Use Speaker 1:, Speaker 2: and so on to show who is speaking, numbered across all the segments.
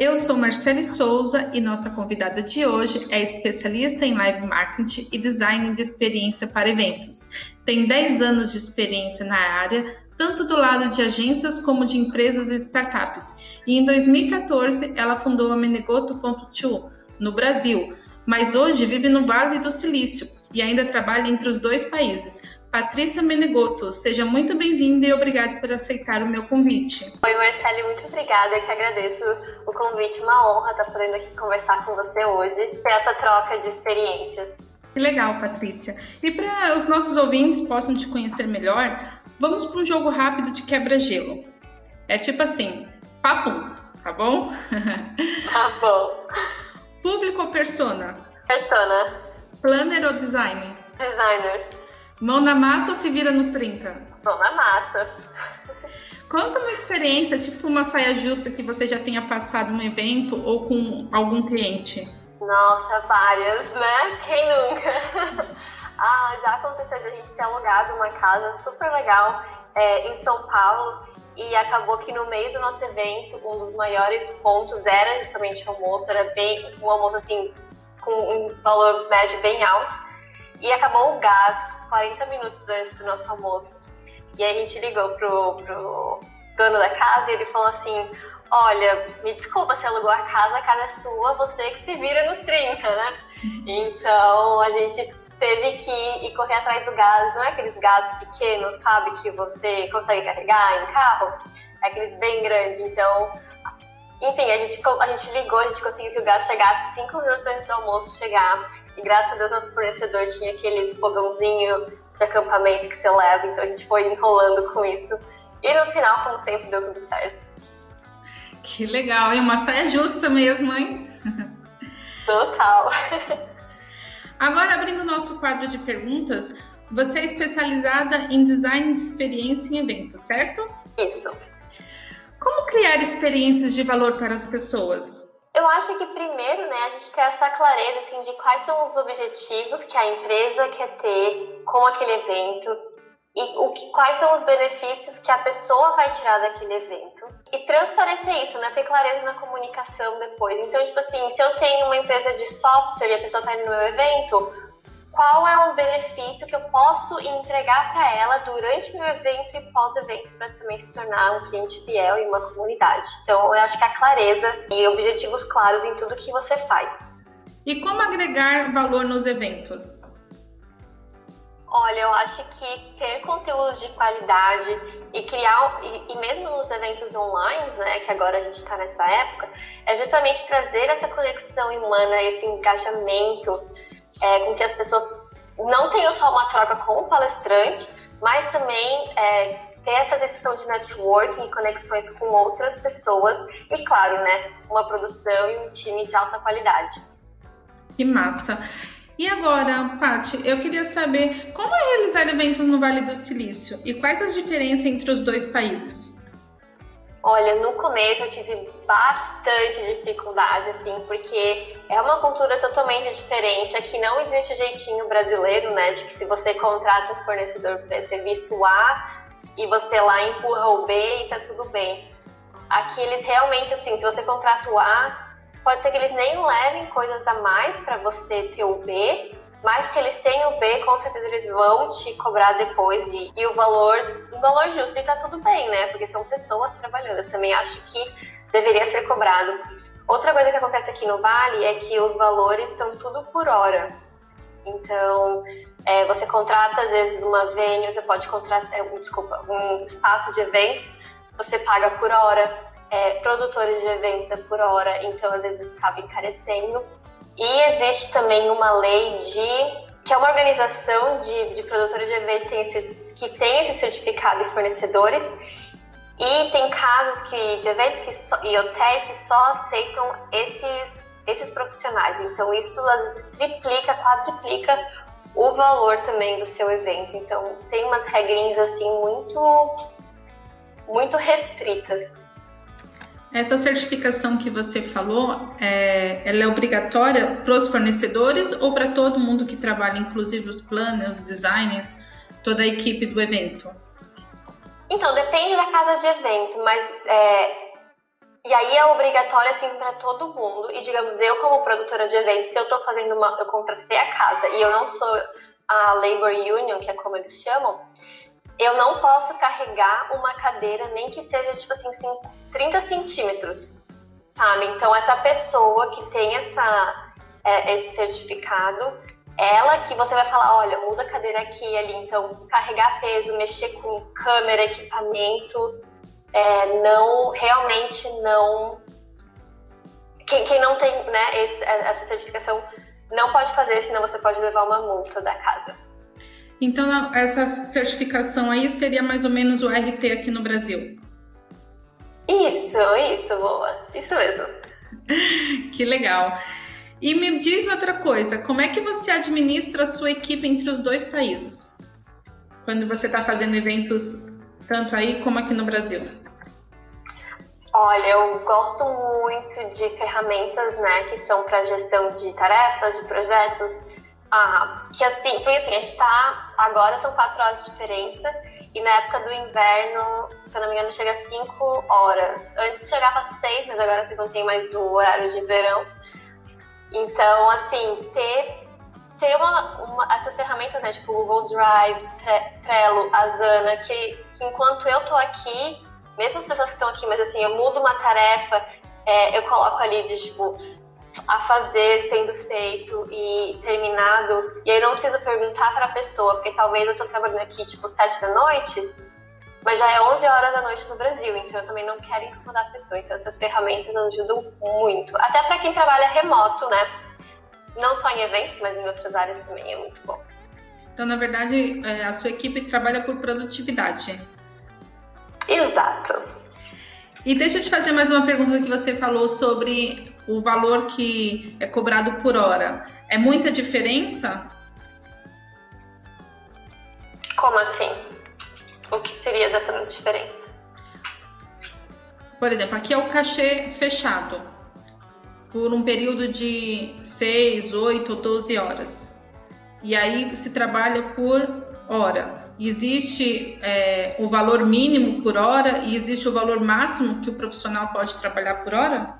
Speaker 1: Eu sou Marcele Souza e nossa convidada de hoje é especialista em live marketing e design de experiência para eventos. Tem 10 anos de experiência na área, tanto do lado de agências como de empresas e startups. E em 2014 ela fundou a Menegoto.to no Brasil, mas hoje vive no Vale do Silício e ainda trabalha entre os dois países, Patrícia Menegoto, seja muito bem-vinda e obrigada por aceitar o meu convite.
Speaker 2: Oi, Marcele, muito obrigada. Eu que agradeço o convite. Uma honra estar podendo aqui conversar com você hoje, ter essa troca de experiências.
Speaker 1: Que legal, Patrícia. E para os nossos ouvintes possam te conhecer melhor, vamos para um jogo rápido de quebra-gelo. É tipo assim, papum, tá bom?
Speaker 2: Tá bom.
Speaker 1: Público ou persona?
Speaker 2: Persona.
Speaker 1: Planner ou design?
Speaker 2: Designer.
Speaker 1: Mão na massa ou se vira nos 30?
Speaker 2: Mão na massa.
Speaker 1: Conta uma experiência, tipo uma saia justa que você já tenha passado num evento ou com algum cliente.
Speaker 2: Nossa, várias, né? Quem nunca? ah, já aconteceu de a gente ter alugado uma casa super legal é, em São Paulo e acabou que no meio do nosso evento, um dos maiores pontos era justamente o almoço, era bem um almoço assim com um valor médio bem alto e acabou o gás 40 minutos antes do nosso almoço. E aí a gente ligou pro, pro dono da casa e ele falou assim: Olha, me desculpa, você alugou a casa, a casa é sua, você que se vira nos 30, né? Então a gente teve que ir correr atrás do gás, não é aqueles gás pequenos, sabe, que você consegue carregar em carro, é aqueles bem grandes. Então, enfim, a gente, a gente ligou, a gente conseguiu que o gás chegasse 5 minutos antes do almoço chegar. E graças a Deus nosso fornecedor tinha aqueles fogãozinho de acampamento que você leva, então a gente foi enrolando com isso. E no final, como sempre, deu tudo certo.
Speaker 1: Que legal, e uma saia justa mesmo, hein?
Speaker 2: Total.
Speaker 1: Agora, abrindo o nosso quadro de perguntas, você é especializada em design de experiência em eventos, certo?
Speaker 2: Isso.
Speaker 1: Como criar experiências de valor para as pessoas?
Speaker 2: Eu acho que primeiro, né, a gente ter essa clareza assim de quais são os objetivos que a empresa quer ter com aquele evento e o que, quais são os benefícios que a pessoa vai tirar daquele evento e transparecer isso, né, ter clareza na comunicação depois. Então, tipo assim, se eu tenho uma empresa de software e a pessoa está indo no meu evento, qual é o benefício que eu posso entregar para ela durante meu evento e pós-evento para também se tornar um cliente fiel e uma comunidade. Então, eu acho que a clareza e objetivos claros em tudo que você faz.
Speaker 1: E como agregar valor nos eventos?
Speaker 2: Olha, eu acho que ter conteúdos de qualidade e criar, e, e mesmo nos eventos online, né, que agora a gente está nessa época, é justamente trazer essa conexão humana, esse engajamento é, com que as pessoas não tenham só uma troca com o palestrante, mas também é, ter essa sensação de networking e conexões com outras pessoas e, claro, né, uma produção e um time de alta qualidade.
Speaker 1: Que massa! E agora, Paty, eu queria saber como é realizar eventos no Vale do Silício e quais as diferenças entre os dois países?
Speaker 2: Olha, no começo eu tive bastante dificuldade, assim, porque é uma cultura totalmente diferente. Aqui não existe jeitinho brasileiro, né, de que se você contrata um fornecedor para serviço A e você lá empurra o B e tá tudo bem. Aqui eles realmente, assim, se você contrata o A, pode ser que eles nem levem coisas a mais para você ter o B, mas se eles têm o B, com certeza eles vão te cobrar depois e, e o valor, o valor justo e tá tudo bem, né? Porque são pessoas trabalhando. Eu também acho que deveria ser cobrado. Outra coisa que acontece aqui no Vale é que os valores são tudo por hora. Então, é, você contrata às vezes uma venue, você pode contratar, é, desculpa, um espaço de eventos, você paga por hora. É, produtores de eventos é por hora, então às vezes acaba encarecendo. E existe também uma lei de que é uma organização de, de produtores de eventos que tem esse certificado de fornecedores e tem casas que, de eventos que e hotéis que só aceitam esses, esses profissionais. Então isso às vezes triplica, quadriplica o valor também do seu evento. Então, tem umas regrinhas assim muito muito restritas.
Speaker 1: Essa certificação que você falou, é, ela é obrigatória para os fornecedores ou para todo mundo que trabalha, inclusive os planners, designers, toda a equipe do evento?
Speaker 2: Então, depende da casa de evento, mas é, e aí é obrigatório assim para todo mundo. E digamos, eu como produtora de eventos, eu estou fazendo uma, eu contratei a casa e eu não sou a labor union, que é como eles chamam, eu não posso carregar uma cadeira nem que seja tipo assim 30 centímetros, sabe? Então essa pessoa que tem essa é, esse certificado, ela que você vai falar, olha, muda a cadeira aqui e ali, então carregar peso, mexer com câmera, equipamento, é, não realmente não quem, quem não tem né, esse, essa certificação não pode fazer, senão você pode levar uma multa da casa.
Speaker 1: Então essa certificação aí seria mais ou menos o RT aqui no Brasil.
Speaker 2: Isso, isso, boa, isso mesmo.
Speaker 1: que legal. E me diz outra coisa, como é que você administra a sua equipe entre os dois países? Quando você está fazendo eventos tanto aí como aqui no Brasil?
Speaker 2: Olha, eu gosto muito de ferramentas, né, que são para gestão de tarefas, de projetos, ah, que assim, porque assim, a gente tá, agora são quatro horas de diferença, e na época do inverno, se eu não me engano, chega a cinco horas. Antes chegava a seis, mas agora vocês não tem mais o horário de verão. Então, assim, ter, ter uma, uma, essas ferramentas, né, tipo Google Drive, Trello, Asana, que, que enquanto eu tô aqui, mesmo as pessoas que estão aqui, mas assim, eu mudo uma tarefa, é, eu coloco ali de tipo, a fazer sendo feito e terminado, e aí eu não preciso perguntar para a pessoa, porque talvez eu estou trabalhando aqui tipo sete da noite, mas já é 11 horas da noite no Brasil, então eu também não quero incomodar a pessoa. Então essas ferramentas ajudam muito, até para quem trabalha remoto, né? Não só em eventos, mas em outras áreas também é muito bom.
Speaker 1: Então, na verdade, é, a sua equipe trabalha por produtividade.
Speaker 2: Exato.
Speaker 1: E deixa eu te fazer mais uma pergunta que você falou sobre o valor que é cobrado por hora. É muita diferença?
Speaker 2: Como assim? O que seria dessa diferença?
Speaker 1: Por exemplo, aqui é o cachê fechado por um período de 6, 8 ou 12 horas. E aí se trabalha por hora. Existe é, o valor mínimo por hora e existe o valor máximo que o profissional pode trabalhar por hora?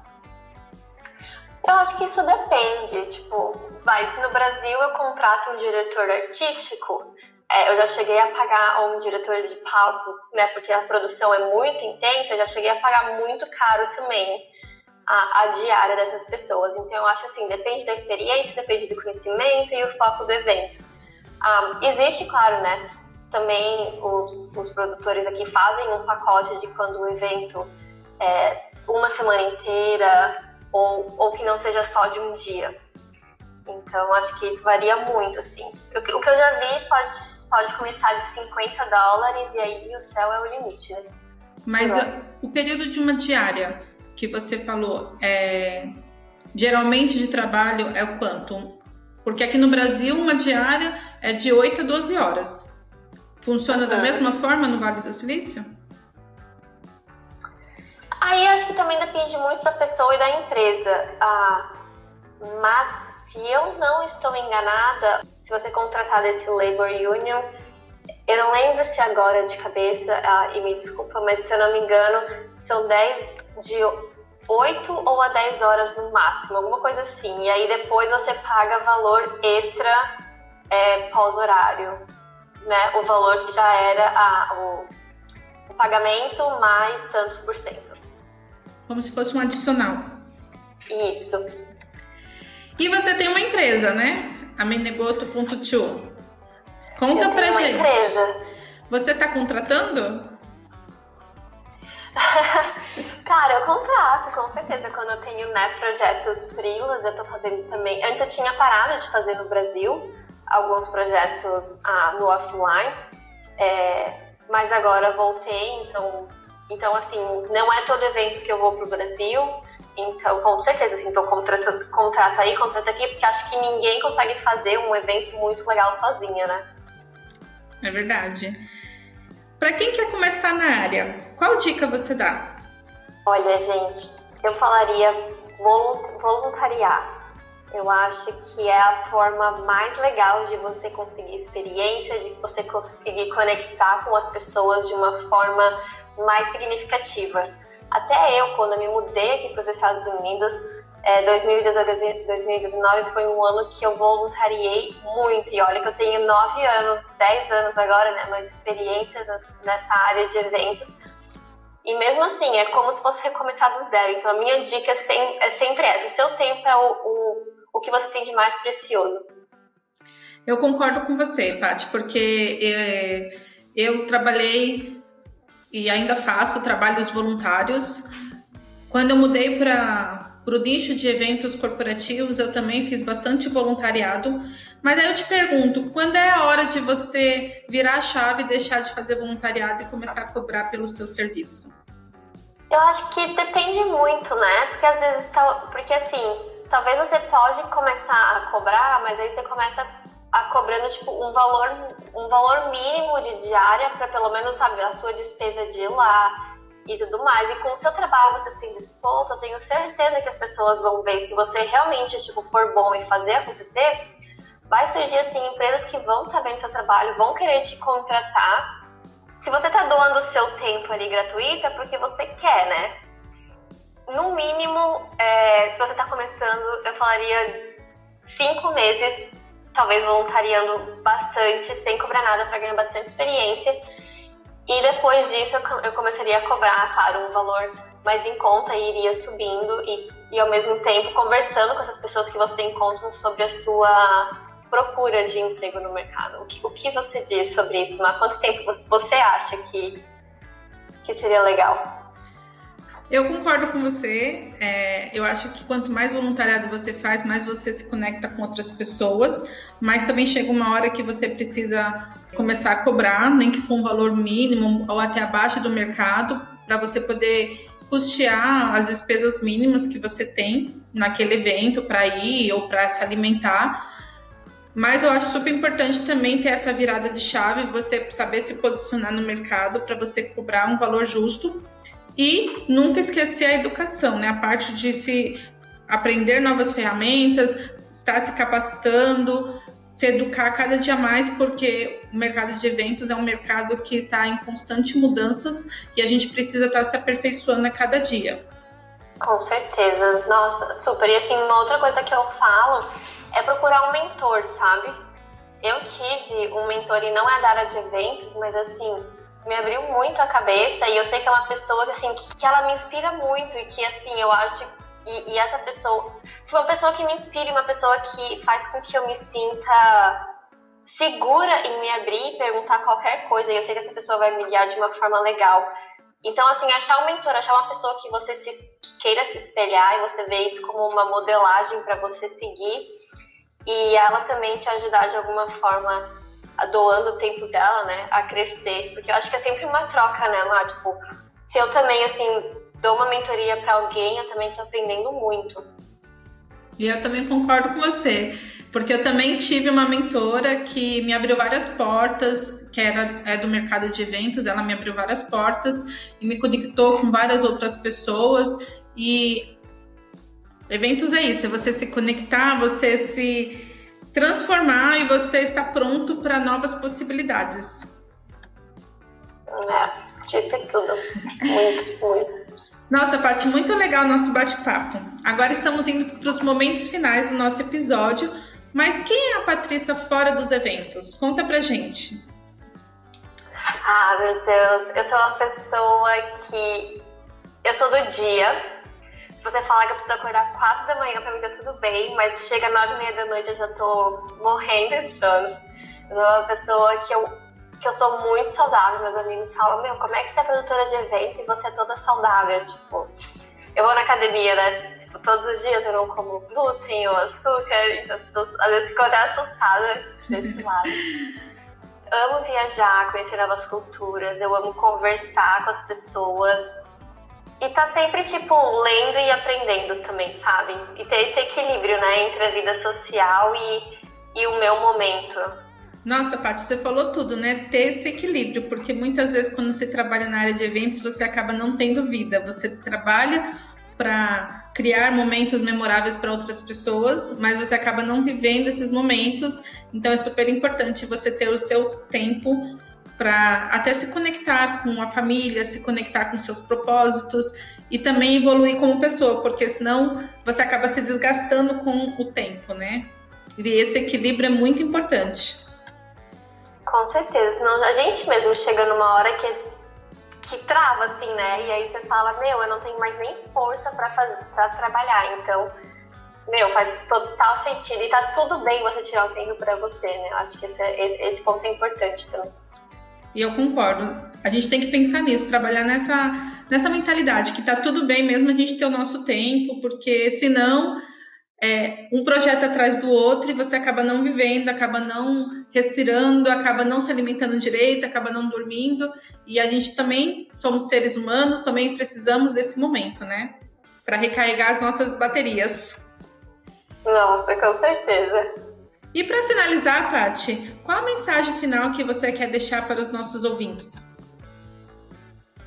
Speaker 2: Eu acho que isso depende. Tipo, vai, se no Brasil eu contrato um diretor artístico, é, eu já cheguei a pagar um diretor de palco, né? Porque a produção é muito intensa, eu já cheguei a pagar muito caro também a, a diária dessas pessoas. Então eu acho assim, depende da experiência, depende do conhecimento e o foco do evento. Um, existe, claro, né? Também os, os produtores aqui fazem um pacote de quando o evento é uma semana inteira ou, ou que não seja só de um dia. Então, acho que isso varia muito, assim. O, o que eu já vi pode, pode começar de 50 dólares e aí o céu é o limite, né?
Speaker 1: Mas o período de uma diária que você falou, é, geralmente de trabalho é o quanto? Porque aqui no Brasil, uma diária é de 8 a 12 horas. Funciona da mesma forma no Vale do Silício?
Speaker 2: Aí acho que também depende muito da pessoa e da empresa. Ah, mas se eu não estou enganada, se você contratar desse Labor Union, eu não lembro se agora de cabeça, ah, e me desculpa, mas se eu não me engano, são 10 de 8 ou a 10 horas no máximo, alguma coisa assim. E aí depois você paga valor extra é, pós-horário né, o valor que já era a, o, o pagamento mais tantos por cento.
Speaker 1: Como se fosse um adicional.
Speaker 2: Isso.
Speaker 1: E você tem uma empresa, né? A Menegoto.to. Conta
Speaker 2: eu
Speaker 1: pra
Speaker 2: uma
Speaker 1: gente.
Speaker 2: Empresa.
Speaker 1: Você tá contratando?
Speaker 2: Cara, eu contrato, com certeza. Quando eu tenho né, projetos frilas, eu tô fazendo também. Antes eu tinha parado de fazer no Brasil, alguns projetos ah, no offline, é, mas agora voltei, então, então assim, não é todo evento que eu vou para o Brasil, Então, com certeza, assim, tô contratando, contrato aí, contrato aqui, porque acho que ninguém consegue fazer um evento muito legal sozinha, né?
Speaker 1: É verdade. Para quem quer começar na área, qual dica você dá?
Speaker 2: Olha, gente, eu falaria voluntariar. Eu acho que é a forma mais legal de você conseguir experiência, de você conseguir conectar com as pessoas de uma forma mais significativa. Até eu, quando eu me mudei aqui para os Estados Unidos, é, 2018, 2019 foi um ano que eu voluntariei muito. E olha que eu tenho 9 anos, 10 anos agora, né, mais de experiência nessa área de eventos. E mesmo assim, é como se fosse recomeçar do zero. Então, a minha dica é sempre essa: o seu tempo é o, o, o que você tem de mais precioso.
Speaker 1: Eu concordo com você, Paty, porque é, eu trabalhei e ainda faço trabalhos voluntários. Quando eu mudei para o nicho de eventos corporativos, eu também fiz bastante voluntariado. Mas aí eu te pergunto, quando é a hora de você virar a chave, deixar de fazer voluntariado e começar a cobrar pelo seu serviço?
Speaker 2: Eu acho que depende muito, né? Porque às vezes, porque assim, talvez você pode começar a cobrar, mas aí você começa a cobrando tipo um valor, um valor mínimo de diária para pelo menos saber a sua despesa de ir lá e tudo mais. E com o seu trabalho você sendo exposto, eu tenho certeza que as pessoas vão ver se você realmente tipo for bom e fazer acontecer vai surgir assim empresas que vão estar tá vendo seu trabalho, vão querer te contratar. Se você está doando o seu tempo ali gratuito, é porque você quer, né? No mínimo, é, se você está começando, eu falaria cinco meses, talvez voluntariando bastante, sem cobrar nada para ganhar bastante experiência. E depois disso, eu começaria a cobrar, claro, um valor mais em conta e iria subindo e, e ao mesmo tempo conversando com essas pessoas que você encontra sobre a sua procura de emprego no mercado. O que, o que você diz sobre isso? Há quanto tempo você acha que, que seria legal?
Speaker 1: Eu concordo com você. É, eu acho que quanto mais voluntariado você faz, mais você se conecta com outras pessoas. Mas também chega uma hora que você precisa começar a cobrar, nem que for um valor mínimo ou até abaixo do mercado, para você poder custear as despesas mínimas que você tem naquele evento para ir ou para se alimentar. Mas eu acho super importante também ter essa virada de chave, você saber se posicionar no mercado para você cobrar um valor justo e nunca esquecer a educação, né? A parte de se aprender novas ferramentas, estar se capacitando, se educar cada dia mais, porque o mercado de eventos é um mercado que está em constante mudanças e a gente precisa estar tá se aperfeiçoando a cada dia.
Speaker 2: Com certeza, nossa, super. E assim, uma outra coisa que eu falo é procurar um mentor, sabe? Eu tive um mentor e não é da área de eventos, mas assim, me abriu muito a cabeça e eu sei que é uma pessoa que, assim, que, que ela me inspira muito e que, assim, eu acho e, e, essa pessoa, se uma pessoa que me inspire, uma pessoa que faz com que eu me sinta segura em me abrir e perguntar qualquer coisa, e eu sei que essa pessoa vai me guiar de uma forma legal. Então, assim, achar um mentor, achar uma pessoa que você se, que queira se espelhar e você vê isso como uma modelagem para você seguir, e ela também te ajudar de alguma forma, doando o tempo dela, né, a crescer. Porque eu acho que é sempre uma troca, né, Má? Tipo, se eu também, assim, dou uma mentoria para alguém, eu também tô aprendendo muito.
Speaker 1: E eu também concordo com você, porque eu também tive uma mentora que me abriu várias portas, que era é do mercado de eventos, ela me abriu várias portas e me conectou com várias outras pessoas e Eventos é isso, é você se conectar, você se transformar e você estar pronto para novas possibilidades.
Speaker 2: É, disse tudo. Muito, muito.
Speaker 1: Nossa, parte muito legal nosso bate-papo. Agora estamos indo para os momentos finais do nosso episódio. Mas quem é a Patrícia fora dos eventos? Conta pra gente.
Speaker 2: Ah, meu Deus, eu sou uma pessoa que eu sou do dia, se você falar que eu preciso acordar 4 da manhã, pra mim tá tudo bem, mas chega 9 e meia da noite eu já tô morrendo de sono. Eu sou uma pessoa que eu, que eu sou muito saudável. Meus amigos falam: Meu, como é que você é produtora de eventos e você é toda saudável? Tipo, eu vou na academia, né? Tipo, todos os dias eu não como glúten ou açúcar, então as pessoas às vezes ficam até assustadas desse lado. amo viajar, conhecer novas culturas, eu amo conversar com as pessoas e tá sempre, tipo, lendo e aprendendo também, sabe? E ter esse equilíbrio, né, entre a vida social e, e o meu momento.
Speaker 1: Nossa, Paty, você falou tudo, né? Ter esse equilíbrio, porque muitas vezes quando você trabalha na área de eventos, você acaba não tendo vida. Você trabalha para criar momentos memoráveis para outras pessoas, mas você acaba não vivendo esses momentos. Então é super importante você ter o seu tempo para até se conectar com a família, se conectar com seus propósitos e também evoluir como pessoa, porque senão você acaba se desgastando com o tempo, né? E esse equilíbrio é muito importante.
Speaker 2: Com certeza, senão a gente mesmo chega numa hora que, que trava, assim, né? E aí você fala, meu, eu não tenho mais nem força para trabalhar, então, meu, faz total sentido. E tá tudo bem você tirar o tempo para você, né? Acho que esse, é, esse ponto é importante também.
Speaker 1: E eu concordo. A gente tem que pensar nisso, trabalhar nessa, nessa mentalidade, que tá tudo bem mesmo a gente ter o nosso tempo, porque senão é um projeto atrás do outro e você acaba não vivendo, acaba não respirando, acaba não se alimentando direito, acaba não dormindo. E a gente também somos seres humanos, também precisamos desse momento, né? Para recarregar as nossas baterias.
Speaker 2: Nossa, com certeza.
Speaker 1: E para finalizar, Pati, qual a mensagem final que você quer deixar para os nossos ouvintes?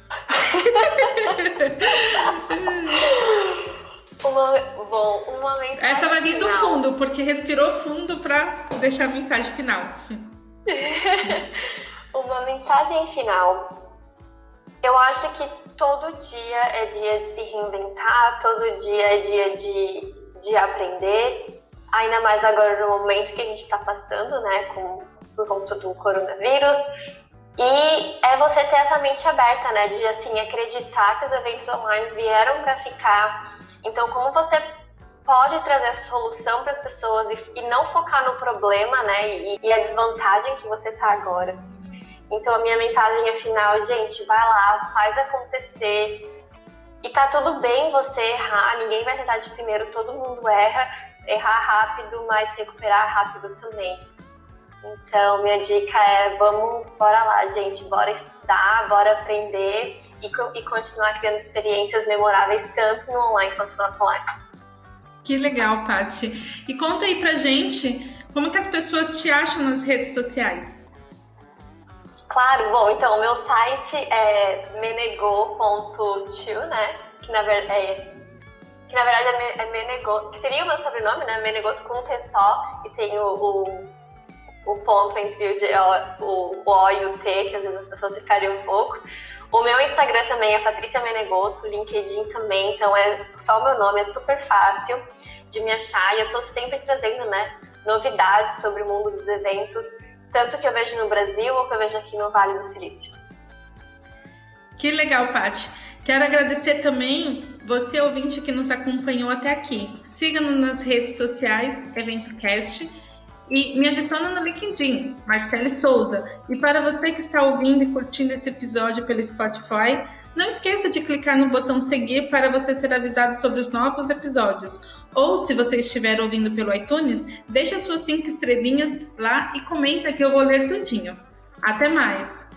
Speaker 2: uma, bom, uma mensagem
Speaker 1: Essa vai vir
Speaker 2: final.
Speaker 1: do fundo, porque respirou fundo para deixar a mensagem final.
Speaker 2: uma mensagem final. Eu acho que todo dia é dia de se reinventar, todo dia é dia de, de aprender ainda mais agora no momento que a gente está passando, né, com, por conta do coronavírus. E é você ter essa mente aberta, né, de assim acreditar que os eventos online vieram para ficar. Então, como você pode trazer essa solução para as pessoas e, e, não focar no problema, né, e, e a desvantagem que você está agora. Então, a minha mensagem é final, gente, vai lá, faz acontecer. E tá tudo bem você errar, ninguém vai tentar de primeiro, todo mundo erra errar rápido, mas recuperar rápido também. Então, minha dica é: vamos, bora lá, gente, bora estudar, bora aprender e, e continuar criando experiências memoráveis, tanto no online quanto no offline.
Speaker 1: Que legal, Paty. E conta aí pra gente como que as pessoas te acham nas redes sociais.
Speaker 2: Claro, bom, então o meu site é menego.to, né? Que na verdade é que na verdade é, é Menegoto, que seria o meu sobrenome, né? Menegoto com um T só, e tem o, o, o ponto entre o, G, o, o O e o T, que às vezes as pessoas ficariam um pouco. O meu Instagram também é Patrícia Menegoto, LinkedIn também, então é só o meu nome, é super fácil de me achar e eu tô sempre trazendo, né, novidades sobre o mundo dos eventos, tanto que eu vejo no Brasil ou que eu vejo aqui no Vale do Silício.
Speaker 1: Que legal, Paty. Quero agradecer também você, ouvinte, que nos acompanhou até aqui. Siga-nos nas redes sociais, EventoCast, e me adiciona no LinkedIn, Marcele Souza. E para você que está ouvindo e curtindo esse episódio pelo Spotify, não esqueça de clicar no botão seguir para você ser avisado sobre os novos episódios. Ou, se você estiver ouvindo pelo iTunes, deixe as suas cinco estrelinhas lá e comenta que eu vou ler tudinho. Até mais!